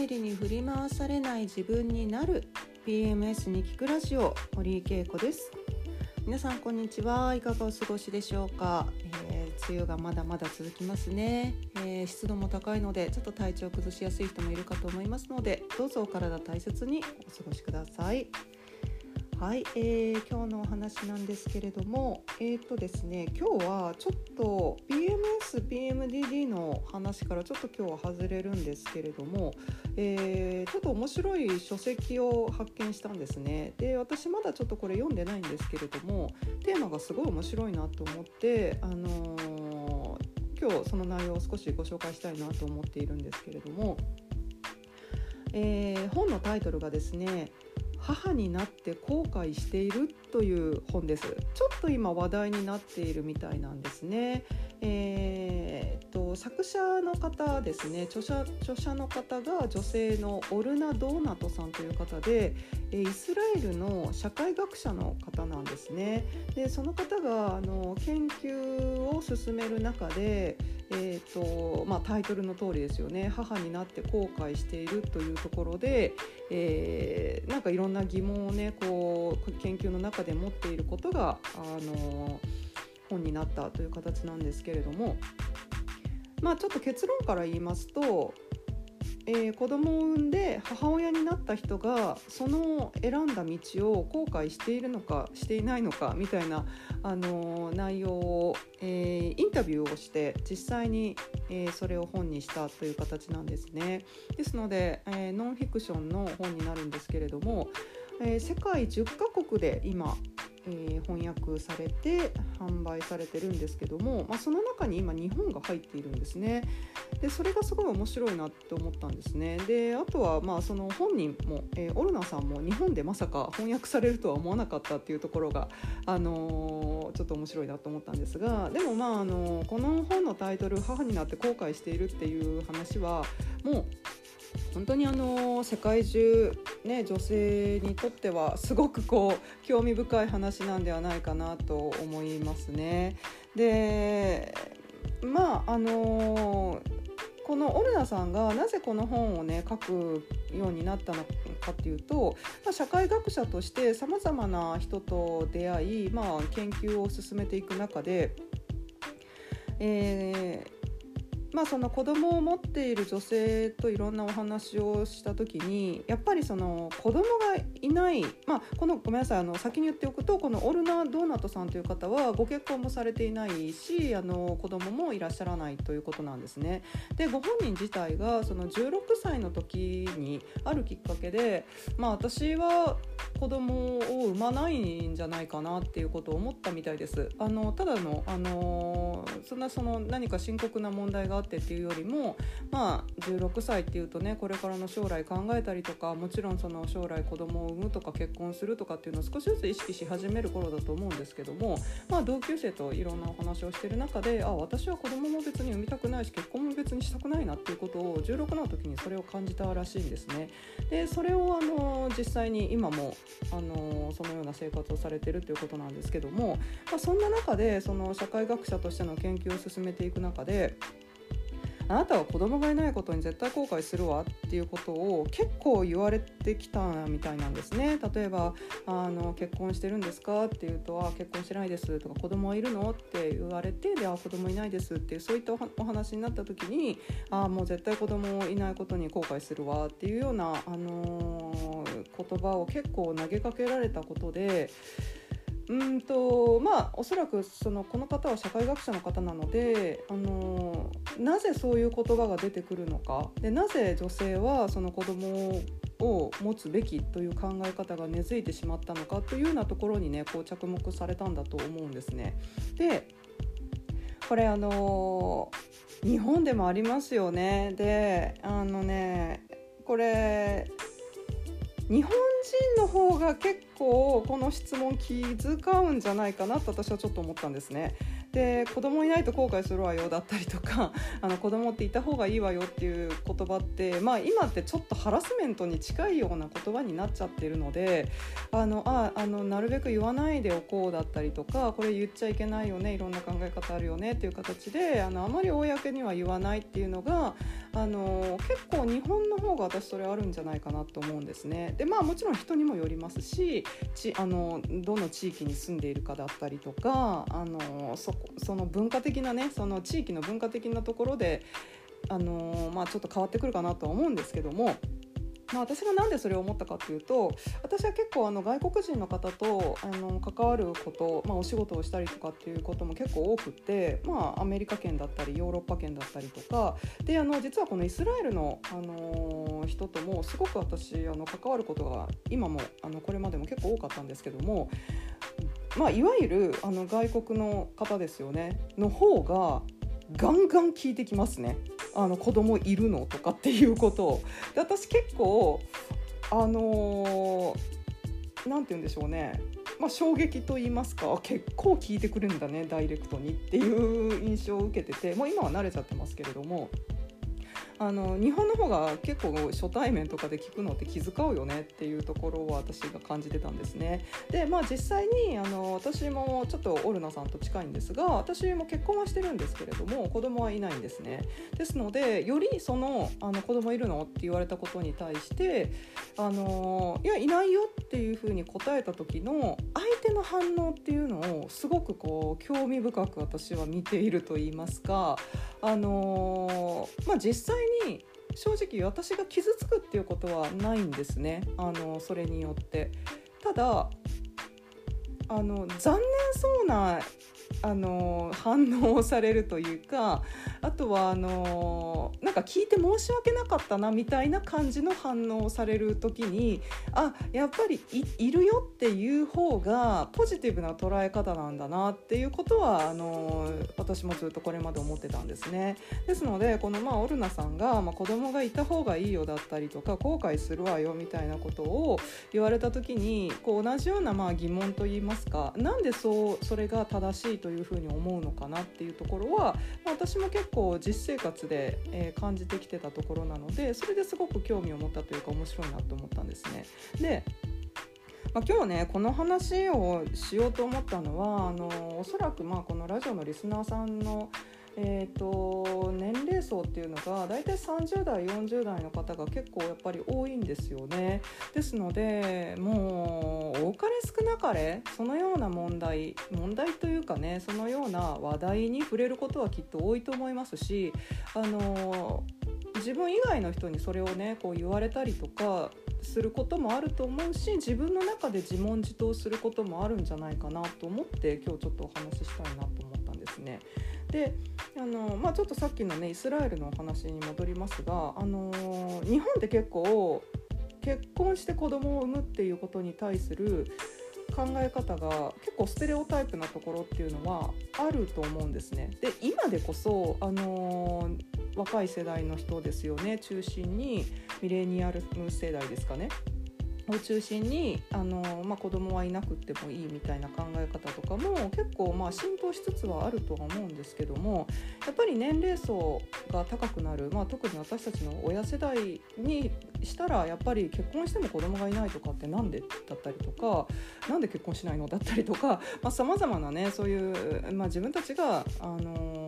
便りに振り回されない自分になる PMS に聞くラジオ堀井恵子です。皆さんこんにちは。いかがお過ごしでしょうか、えー、梅雨がまだまだ続きますね、えー、湿度も高いのでちょっと体調崩しやすい人もいるかと思いますのでどうぞお体大切にお過ごしください。はい、えー、今日のお話なんですけれども、えーとですね、今日はちょっと PMS、PMDD の話からちょっと今日は外れるんですけれども、えー、ちょっと面白い書籍を発見したんですね。で、私まだちょっとこれ読んでないんですけれども、テーマがすごい面白いなと思って、あのー、今日その内容を少しご紹介したいなと思っているんですけれども、えー、本のタイトルがですね母になって後悔しているという本です。ちょっと今話題になっているみたいなんですね。えー、と作者の方ですね。著者著者の方が女性のオルナ・ドーナトさんという方でイスラエルの社会学者の方なんですね。でその方があの研究を進める中でえーとまあ、タイトルの通りですよね。母になって後悔しているというところで、えー、なんかいろんな疑問をねこう研究の中で持っていることが、あの本になったという形なんですけれども、まあ、ちょっと結論から言いますとえー、子供を産んで母親になった人がその選んだ道を後悔しているのかしていないのかみたいな、あのー、内容を、えー、インタビューをして実際に、えー、それを本にしたという形なんですね。ですので、えノンフィクションの本になるんですけれども、え世界10カ国で今えー、翻訳されて販売されてるんですけども、まあ、その中に今日本が入っているんですね。でそれがすごい面白いなって思ったんですね。であとはまあその本人も、えー、オルナさんも日本でまさか翻訳されるとは思わなかったっていうところが、あのー、ちょっと面白いなと思ったんですがでもまあ、あの、この本のタイトル「母になって後悔している」っていう話はもう本当にあの世界中、ね、女性にとってはすごくこう興味深い話なんではないかなと思いますね。でまああのこのオルナさんがなぜこの本をね書くようになったのかっていうと、まあ、社会学者としてさまざまな人と出会い、まあ、研究を進めていく中で、えーまあ、その子供を持っている女性といろんなお話をした時にやっぱりその子供がいない、まあ、このごめんなさいあの先に言っておくとこのオルナ・ドーナトさんという方はご結婚もされていないしあの子供もいらっしゃらないということなんですね。でご本人自体がその16歳の時にあるきっかけで、まあ、私は子供を産まないんじゃないかなっていうことを思ったみたいです。あのただのあのそんなその何か深刻な問題がってっていうよりもまあ16歳っていうとねこれからの将来考えたりとかもちろんその将来子供を産むとか結婚するとかっていうのを少しずつ意識し始める頃だと思うんですけどもまあ同級生といろんなお話をしてる中であ私は子供も別に産みたくないし結婚も別にしたくないなっていうことを16の時にそれを感じたらしいんですね。でそれをあの実際に今もあのそのような生活をされてるということなんですけども、まあ、そんな中でその社会学者としての研究を進めていく中であなたは子供がいないことに絶対後悔するわっていうことを結構言われてきたみたいなんですね。例えばあの結婚してるんですか？っていうとあ結婚してないですとか子供はいるの？って言われてであ子供いないですっていうそういったお話になった時にあもう絶対子供いないことに後悔するわっていうような、あのー、言葉を結構投げかけられたことでうんとまあおそらくそのこの方は社会学者の方なのであのなぜそういう言葉が出てくるのかでなぜ女性はその子供を持つべきという考え方が根付いてしまったのかというようなところにねこう着目されたんだと思うんですね。でこれあの日本でもありますよね。であのねこれ日本人の方が結構この質問気遣うんじゃないかなと私はちょっと思ったんですね。で子供いないと後悔するわよだったりとか あの子供っていた方がいいわよっていう言葉って、まあ、今ってちょっとハラスメントに近いような言葉になっちゃってるのであのああのなるべく言わないでおこうだったりとかこれ言っちゃいけないよねいろんな考え方あるよねっていう形であのあまり公には言わないっていうのがあの結構日本の方が私それあるんじゃないかなと思うんですね。でまあもちろん人にもよりますしちあのどの地域に住んでいるかだったりとかあのそその文化的なねその地域の文化的なところであの、まあ、ちょっと変わってくるかなとは思うんですけども。まあ、私が何でそれを思ったかっていうと私は結構あの外国人の方とあの関わること、まあ、お仕事をしたりとかっていうことも結構多くて、まあ、アメリカ圏だったりヨーロッパ圏だったりとかであの実はこのイスラエルの、あの人ともすごく私あの関わることが今もあのこれまでも結構多かったんですけども、まあ、いわゆるあの外国の方ですよね。の方がガンガン聞いてきますね。あの子供いるのとかっていうことを。で私結構あの何、ー、て言うんでしょうね。まあ、衝撃と言いますか結構聞いてくるんだねダイレクトにっていう印象を受けててもう今は慣れちゃってますけれども。あの日本の方が結構初対面とかで聞くのって気遣うよねっていうところを私が感じてたんですね。でまあ実際にあの私もちょっとオルナさんと近いんですが私も結婚はしてるんですけれども子供はいないんですね。ですのでよりそのあの子供いるのって言われたことに対してあのいやいないよっていうふうに答えた時の相手の反応っていうのをすごくこう興味深く私は見ていると言いますかあのまあ実際に正直私が傷つくっていうことはないんですね。あのそれによって。ただあの残念そうなあの反応をされるというかあとはあのなんか聞いて申し訳なかったなみたいな感じの反応をされる時にあやっぱりいるよっていう方がポジティブな捉え方なんだなっていうことはあの私もずっとこれまで思ってたんですね。ですのでこのまあオルナさんが、まあ、子供がいた方がいいよだったりとか後悔するわよみたいなことを言われた時にこう同じようなまあ疑問といいますかなんでそうそれが正しいというふうに思うのかなっていうところは、まあ、私も結構実生活で、えー、感じてきてたところなのでそれですごく興味を持ったというか面白いなと思ったんですね。でまあ、今日ねこの話をしようと思ったのはあのおそらくまあこのラジオのリスナーさんのえーと、年齢層っていうのが大体30代40代の方が結構やっぱり多いんですよね。ですのでもう多かれ少なかれそのような問題問題というかねそのような話題に触れることはきっと多いと思いますしあの自分以外の人にそれをねこう言われたりとかすることもあると思うし自分の中で自問自答することもあるんじゃないかなと思って今日ちょっとお話ししたいなと思ったんですね。であの、まあ、ちょっとさっきのねイスラエルのお話に戻りますが、あの日本って結構結婚して子供を産むっていうことに対する考え方が結構ステレオタイプなところっていうのはあると思うんですね。で今でこそ、あの若い世代の人ですよね中心にミレニアル世代ですかねを中心にあの、まあ、子供はいなくってもいいみたいな考え方とかも結構まあ浸透しつつはあるとは思うんですけどもやっぱり年齢層が高くなる、まあ、特に私たちの親世代にしたらやっぱり結婚しても子供がいないとかって何でだったりとか何で結婚しないのだったりとかさまざ、まなねそういう、まあ、自分たちが、あの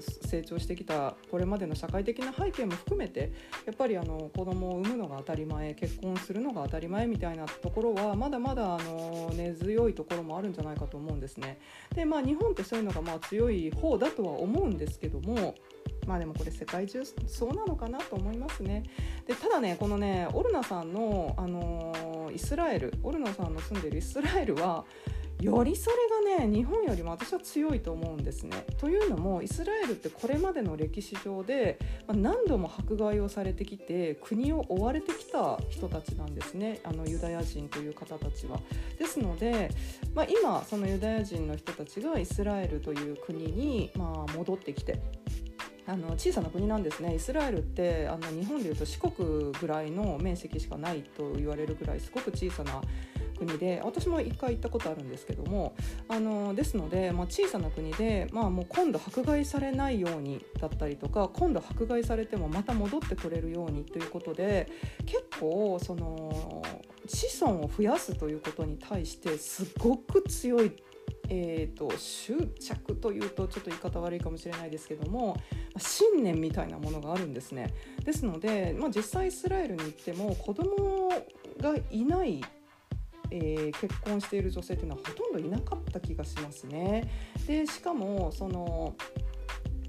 成長してきたこれまでの社会的な背景も含めてやっぱりあの子供を産むのが当たり前結婚するのが当たり前みたいなところはまだまだあの根強いところもあるんじゃないかと思うんですね。でまあ日本ってそういうのがまあ強い方だとは思うんですけどもまあでもこれ世界中そうなのかなと思いますね。でただねこのねオルナさんの、あのイスラエルオルナさんの住んでるイスラエルはよりそれがね日本よりも私は強いと思うんですね。というのもイスラエルってこれまでの歴史上で、まあ、何度も迫害をされてきて国を追われてきた人たちなんですねあのユダヤ人という方たちは。ですので、まあ、今そのユダヤ人の人たちがイスラエルという国に、まあ、戻ってきてあの小さな国なんですねイスラエルってあの日本でいうと四国ぐらいの面積しかないと言われるぐらいすごく小さな国で私も一回行ったことあるんですけどもあのですので、まあ、小さな国で、まあ、もう今度迫害されないようにだったりとか今度迫害されてもまた戻ってくれるようにということで結構その子孫を増やすということに対してすごく強いえーと、執着というとちょっと言い方悪いかもしれないですけども信念みたいなものがあるんですね。ですので、まあ、実際イスラエルに行っても子供がいないえー、結婚している女性っていうのはほとんどいなかった気がしますね。でしかもその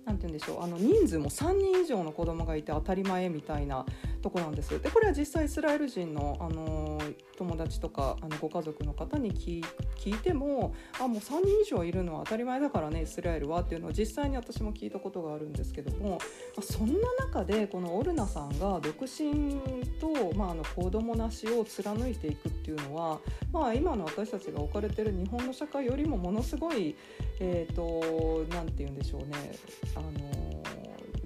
なんて言うんでしょうあの人数も3人以上の子供がいて当たり前みたいなとこなんです。でこれは実際イスラエル人の、あの友達とかあのご家族の方に聞いてもあもう3人以上いるのは当たり前だからねイスラエルはっていうのは実際に私も聞いたことがあるんですけども、まあ、そんな中でこのオルナさんが独身と、まあ、あの子供なしを貫いていくっていうのは、まあ、今の私たちが置かれてる日本の社会よりもものすごいえっ、ー、と何て言うんでしょうねあの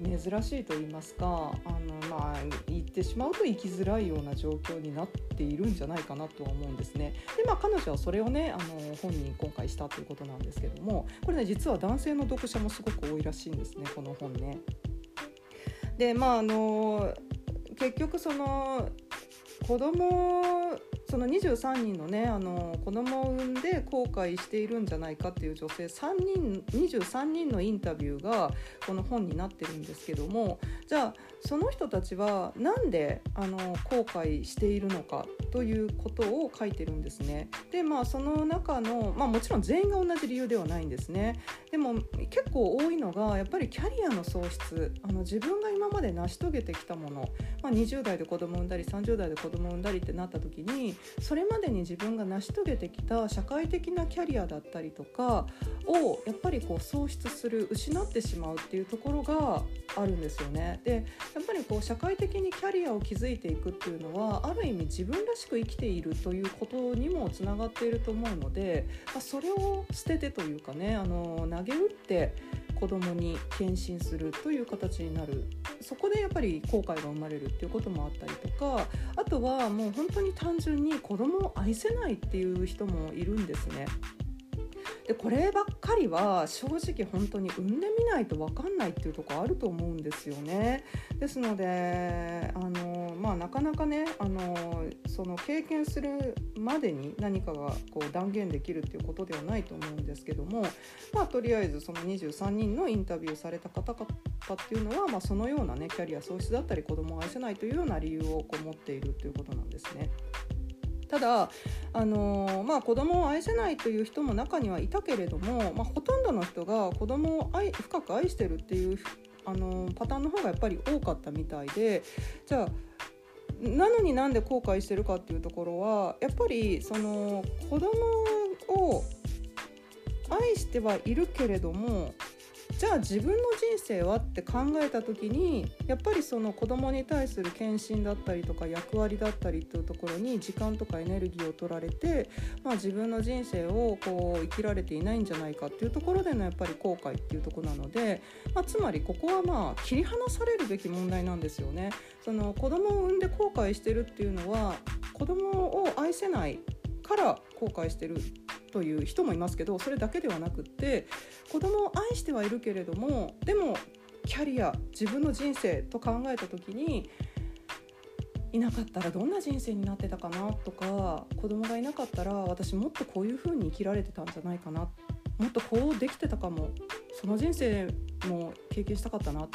珍しいと言いますかあのまあ言ってしまうと生きづらいような状況になっているんじゃないかなとは思うんですね。でまあ彼女はそれをねあの本に今回したということなんですけどもこれね実は男性の読者もすごく多いらしいんですねこの本ね。でまああの結局その子供その23人のねあの子供を産んで後悔しているんじゃないかっていう女性3人23人のインタビューがこの本になってるんですけどもじゃあその人たちは何であの後悔しているのかということを書いてるんですね。でまあその中の、まあ、もちろん全員が同じ理由ではないんですね。でも結構多いのがやっぱりキャリアの喪失あの自分が今まで成し遂げてきたもの、まあ、20代で子供産んだり30代で子供産んだりってなった時にそれまでに自分が成し遂げてきた社会的なキャリアだったりとかをやっぱりこう喪失する失ってしまうっていうところがあるんですよね。でやっぱりこう社会的にキャリアを築いていくっていうのはある意味自分らしく生きているということにもつながっていると思うので、まあ、それを捨ててというかねあの投げ打って子供に献身するという形になるそこでやっぱり後悔が生まれるっていうこともあったりとかあとはもう本当に単純に子供を愛せないっていう人もいるんですね。でこればっかりは正直本当に産んでみないと分かんないっていうとこあると思うんですよね。ですのであの、まあ、なかなかねあのその経験するまでに何かがこう断言できるっていうことではないと思うんですけども、まあ、とりあえずその23人のインタビューされた方々っていうのは、まあ、そのようなねキャリア喪失だったり子供を愛せないというような理由をこう持っているということなんですね。ただあのまあ、子供を愛せないという人も中にはいたけれども、まあ、ほとんどの人が子供を愛深く愛してるっていうあのパターンの方がやっぱり多かったみたいでじゃあなのになんで後悔してるかっていうところはやっぱりその子供を愛してはいるけれどもじゃあ自分の人生はって考えた時にやっぱりその子供に対する献身だったりとか役割だったりっていうところに時間とかエネルギーを取られて、まあ、自分の人生をこう生きられていないんじゃないかっていうところでのやっぱり後悔っていうとこなので、まあ、つまりここはまあ切り離されるべき問題なんですよね。その子供を産んで後悔してるっていうのは子供を愛せないから後悔してるという人もいますけどそれだけではなくって子供を愛してはいるけれどもでもキャリア自分の人生と考えた時にいなかったらどんな人生になってたかなとか子供がいなかったら私もっとこういう風に生きられてたんじゃないかな。もっとこうできてたかもその人生も経験したかったな。っ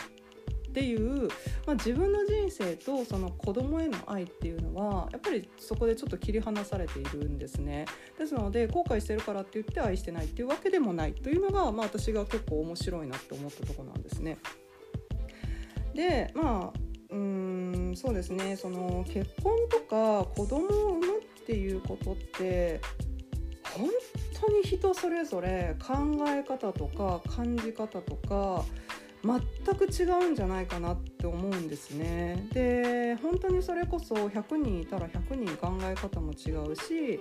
っていう、まあ、自分の人生とその子供への愛っていうのはやっぱりそこでちょっと切り離されているんですねですので後悔してるからって言って愛してないっていうわけでもないというのが、まあ、私が結構面白いなって思ったとこなんですね。でまあうんそうですねその結婚とか子供を産むっていうことって本当に人それぞれ考え方とか感じ方とか全く違うんじゃないかなって思うんですね。で本当にそれこそ100人いたら100人考え方も違うし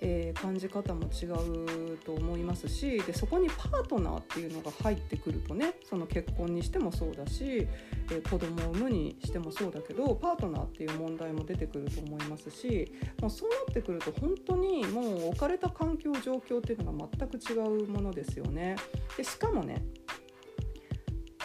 えー、感じ方も違うと思いますしでそこにパートナーっていうのが入ってくるとねその結婚にしてもそうだし、えー、子供を産むにしてもそうだけどパートナーっていう問題も出てくると思いますしもうそうなってくると本当にもう置かれた環境状況っていうのが全く違うものですよね。でしかもね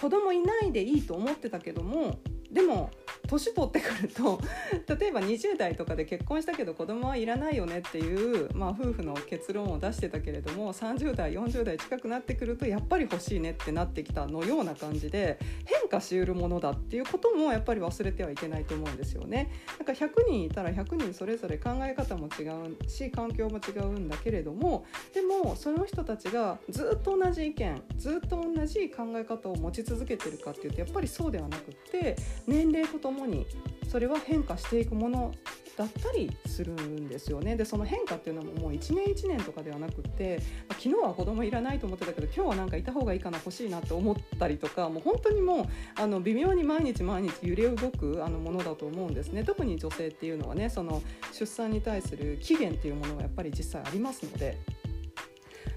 子供いないでいいと思ってたけどもでも年取ってくると 例えば20代とかで結婚したけど子供はいらないよねっていう、まあ、夫婦の結論を出してたけれども30代40代近くなってくるとやっぱり欲しいねってなってきたのような感じで変化しうるものだっていうこともやっぱり忘れてはいけないと思うんですよね。なんか100人いたら100人それぞれ考え方も違うし環境も違うんだけれどもでもその人たちがずっと同じ意見ずっと同じ考え方を持ち続けてるかっていうとやっぱりそうではなくって年齢とともにそれは変化していくものだったりするんですよね。でその変化っていうのももう1年1年とかではなくって昨日は子供いらないと思ってたけど今日はなんかいた方がいいかな欲しいなって思ったりとかもう本当にもうあの微妙に毎日毎日揺れ動くあのものだと思うんですね。特に女性っていうのはねその出産に対する期限っていうものがやっぱり実際ありますので。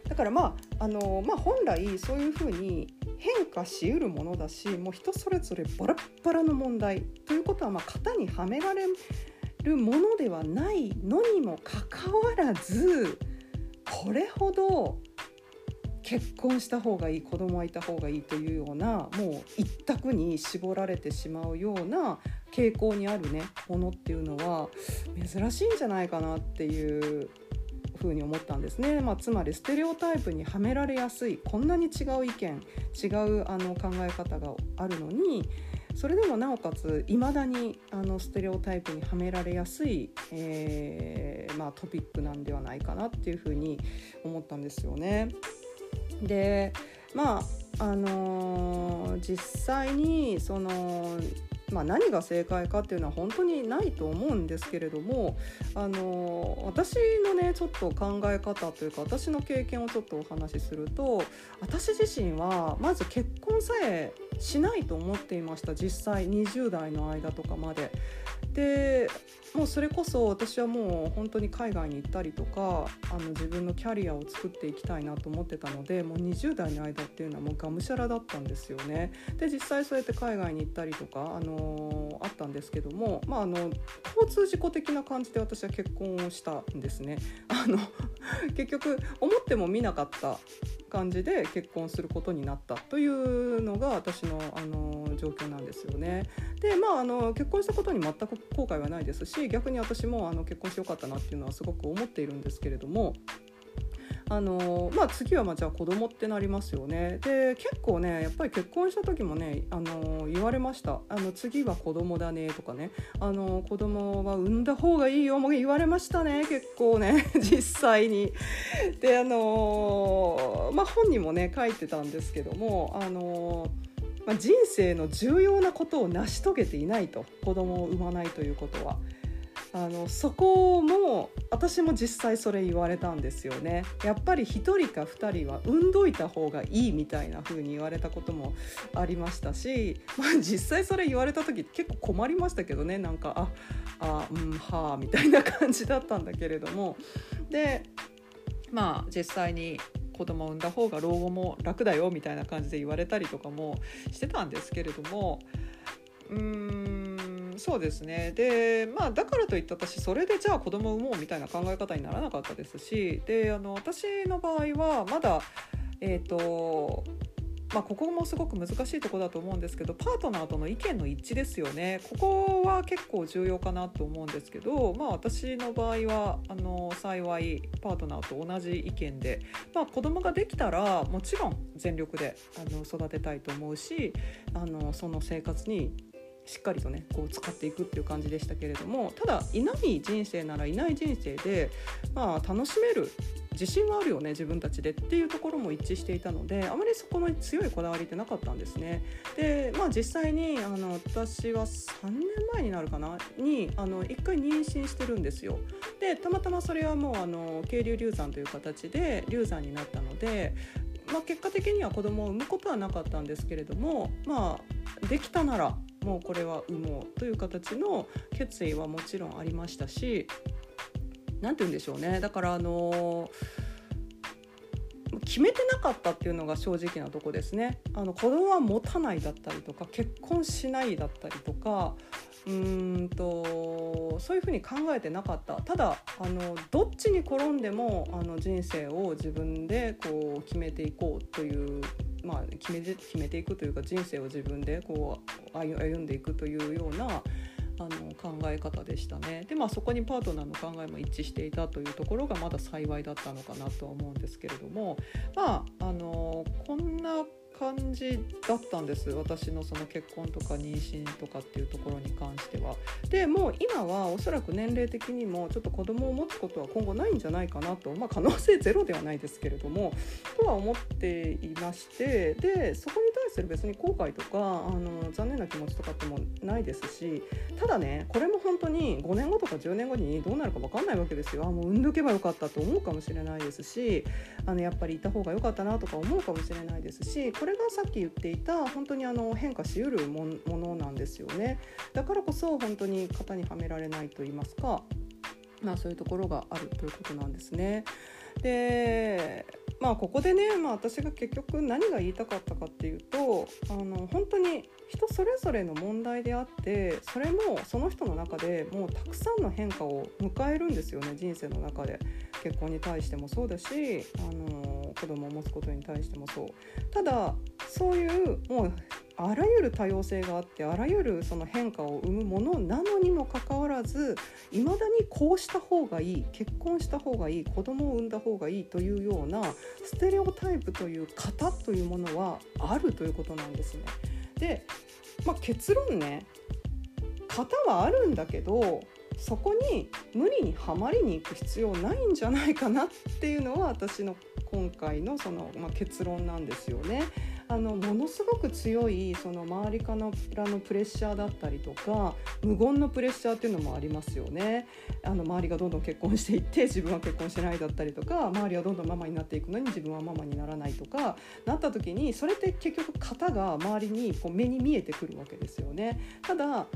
だからまああの、まあ、本来そういうふうに変化しうるものだしもう人それぞれバラッバラの問題。ということはま型にはめられるものではないのにもかかわらずこれほど結婚した方がいい子供はいた方がいいというようなもう一択に絞られてしまうような傾向にあるねものっていうのは珍しいんじゃないかなっていうふうに思ったんですね、まあ、つまりステレオタイプにはめられやすいこんなに違う意見違うあの考え方があるのにそれでもなおかついまだにあのステレオタイプにはめられやすい、えー、まあ、トピックなんではないかなっていうふうに思ったんですよね。でまああのー、実際にそのまあ、何が正解かっていうのは本当にないと思うんですけれどもあの私のねちょっと考え方というか私の経験をちょっとお話しすると私自身はまず結婚さえしないと思っていました実際20代の間とかまで。でもうそれこそ私はもう本当に海外に行ったりとかあの自分のキャリアを作っていきたいなと思ってたのでもう20代の間っていうのはもうがむしゃらだったんですよね。で実際そうやって海外に行ったりとか、あのー、あったんですけども、まあ、あの交通事故的な感じで私は結婚をしたんですね。あの 結局思っても見なかった感じで結婚することになったというのが私のあの状況なんですよね。でまああの結婚したことに全く後悔はないですし逆に私もあの結婚してよかったなっていうのはすごく思っているんですけれども。あのまあ、次はまあじゃあ子供ってなりますよね。で結構ねやっぱり結婚した時もねあの言われました。あの次は子供だねとかね。あの子供は産んだ方がいいよも言われましたね。結構ね 実際に。であのまあ、本にもね書いてたんですけどもあのまあ、人生の重要なことを成し遂げていないと。子供を産まないということは。あのそこも私も実際それ言われたんですよね。やっぱり1人か2人は産んどいた方がいいみたいな風に言われたこともありましたし、まあ、実際それ言われた時結構困りましたけどね。なんかああうんはあみたいな感じだったんだけれども。でまあ実際に子供を産んだ方が老後も楽だよみたいな感じで言われたりとかもしてたんですけれどもうーんそうですね。でまあだからといって私それでじゃあ子供を産もうみたいな考え方にならなかったですしであの私の場合はまだえっ、ー、とまあ、ここもすごく難しいとこだと思うんですけどパートナーとの意見の一致ですよね。ここは結構重要かなと思うんですけど、まあ、私の場合はあの幸いパートナーと同じ意見で、まあ、子供ができたらもちろん全力であの育てたいと思うしあのその生活にしっかりとねこう使っていくっていう感じでしたけれどもただいない人生ならいない人生で、まあ、楽しめる自信はあるよね自分たちでっていうところも一致していたのであまりそこの強いこだわりってなかったんですね。でまあ実際にあの私は3年前になるかな？にあの1回妊娠してるんですよ。でたまたまそれはもうあの渓流流産という形で流産になったのでまあ、結果的には子供を産むことはなかったんですけれども、まあ、できたならもうこれは産もうという形の決意はもちろんありましたしなんて言うんでしょうね。だからあの決めてなかったっていうのが正直なとこですね。あの子供は持たないだったりとか結婚しないだったりとかうんとそういうふうに考えてなかった。ただあのどっちに転んでもあの人生を自分でこう決めていこうという、まあ、決めて決めていくというか人生を自分でこう歩んでいくというようなあの考え方でしたね。でまあそこにパートナーの考えも一致していたというところがまだ幸いだったのかなとは思うんですけれども。まああのこんな感じだったんです。私のその結婚とか妊娠とかっていうところに関しては。でもう今はおそらく年齢的にもちょっと子供を持つことは今後ないんじゃないかなと、まあ、可能性ゼロではないですけれども。とは思っていまして。でそこに対する。別に後悔とかあの残念な気持ちとかってもないですしただねこれも本当に5年後とか10年後にどうなるか分かんないわけですよ。あもう産んどけばよかったと思うかもしれないですしあのやっぱりいた方が良かったなとか思うかもしれないですしこれがさっき言っていた本当にあの変化しうるものなんですよね。だからこそ本当に型にはめられないと言いますかまあそういうところがあるということなんですね。でまあここでね、まあ、私が結局何が言いたかったかっていうとあの本当に人それぞれの問題であってそれもその人の中でもうたくさんの変化を迎えるんですよね人生の中で。結婚に対してもそうだしあの子供を持つことに対してもそう。ただそういうもうあらゆる多様性があってあらゆるその変化を生むものなのにもかかわらずいまだにこうした方がいい結婚した方がいい子供を産んだ方がいいというようなステレオタイプという型というものはあるということなんですね。で、まあ、結論ね型はあるんだけどそこに無理にはまりに行く必要ないんじゃないかなっていうのは私の今回のその、まあ、結論なんですよね。あのものすごく強いその周りからのプレッシャーだったりとか無言のプレッシャーっていうのもありますよねあの周りがどんどん結婚していって 自分は結婚してないだったりとか周りはどんどんママになっていくのに自分はママにならないとかなった時にそれって結局型が周りにこう目に見えてくるわけですよね。ただ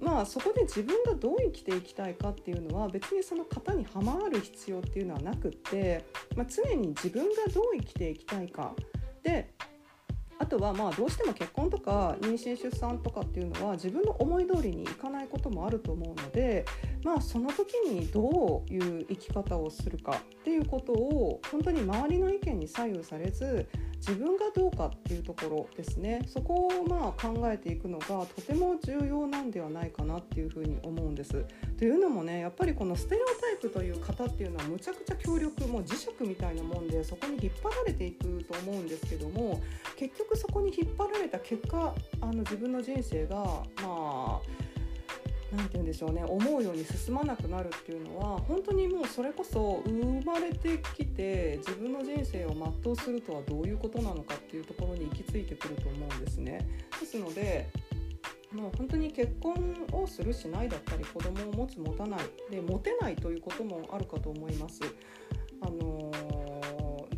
まあそこで自分がどう生きていきたいかっていうのは別にその型にはまる必要っていうのはなくって、まあ、常に自分がどう生きていきたいかであとはまあどうしても結婚とか妊娠出産とかっていうのは自分の思い通りにいかないこともあると思うのでまあその時にどういう生き方をするかっていうことを本当に周りの意見に左右されず自分がどうかっていうところですねそこをまあ考えていくのがとても重要なんではないかなっていうふうに思うんです。というのもねやっぱりこのステレオタイプという方っていうのはむちゃくちゃ強力もう磁石みたいなもんでそこに引っ張られていくと思うんですけども結局そこに引っ張られた結果あの自分の人生がまあ何て言うんでしょうね思うように進まなくなるっていうのは本当にもうそれこそ生まれてきて自分の人生を全うするとはどういうことなのかっていうところに行き着いてくると思うんですね。ですのでもう本当に結婚をするしないだったり子供を持つ持たないで持てないということもあるかと思います。あの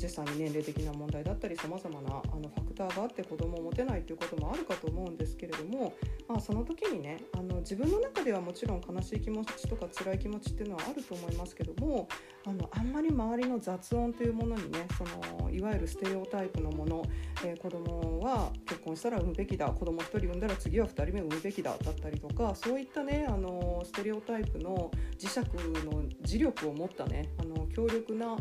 実際に年齢的な問題だったりさまざまなあのファクターがあって子供を持てないということもあるかと思うんですけれども、まあ、その時にねあの自分の中ではもちろん悲しい気持ちとか辛い気持ちっていうのはあると思いますけどもあのあんまり周りの雑音というものにねそのいわゆるステレオタイプのもの、えー、子供は結婚したら産むべきだ子供1人産んだら次は2人目産むべきだだったりとかそういったねあのステレオタイプの磁石の磁力を持ったねあの強力な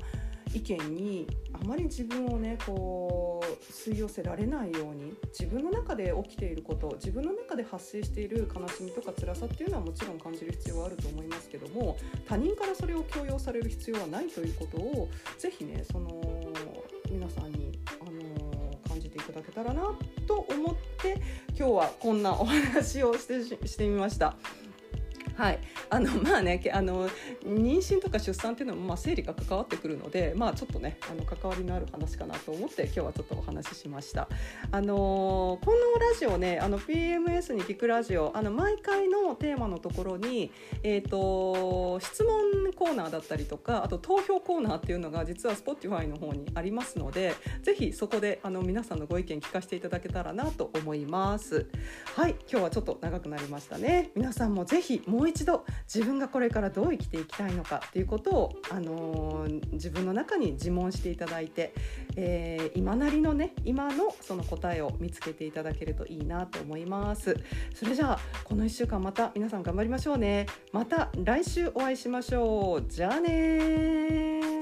意見にあまり自分をねこう吸い寄せられないように自分の中で起きていること自分の中で発生している悲しみとか辛さっていうのはもちろん感じる必要はあると思いますけども他人からそれを強要される必要はないということをぜひねその皆さんに、あの感じていただけたらなと思って今日はこんなお話をしてしてみました。はい、あのまあねあの妊娠とか出産っていうのもまあ生理が関わってくるのでまあちょっとねあの関わりのある話かなと思って今日はちょっとお話ししました。あのこんなおラジオねあの PMS に聞くラジオあの毎回のテーマのところに、えーと、質問コーナーだったりとかあと投票コーナーっていうのが実は Spotify の方にありますのでぜひそこであの皆さんのご意見聞かせていただけたらなと思います。はい。今日はちょっと長くなりましたね。皆さんもぜひもう一度自分がこれからどう生きていきたいのかっていうことを、あのー、自分の中に自問していただいて、えー、今なりのね今のその答えを見つけていただけるといいなと思います。それじゃあこの1週間また皆さん頑張りましょうね。また来週お会いしましょう。じゃあね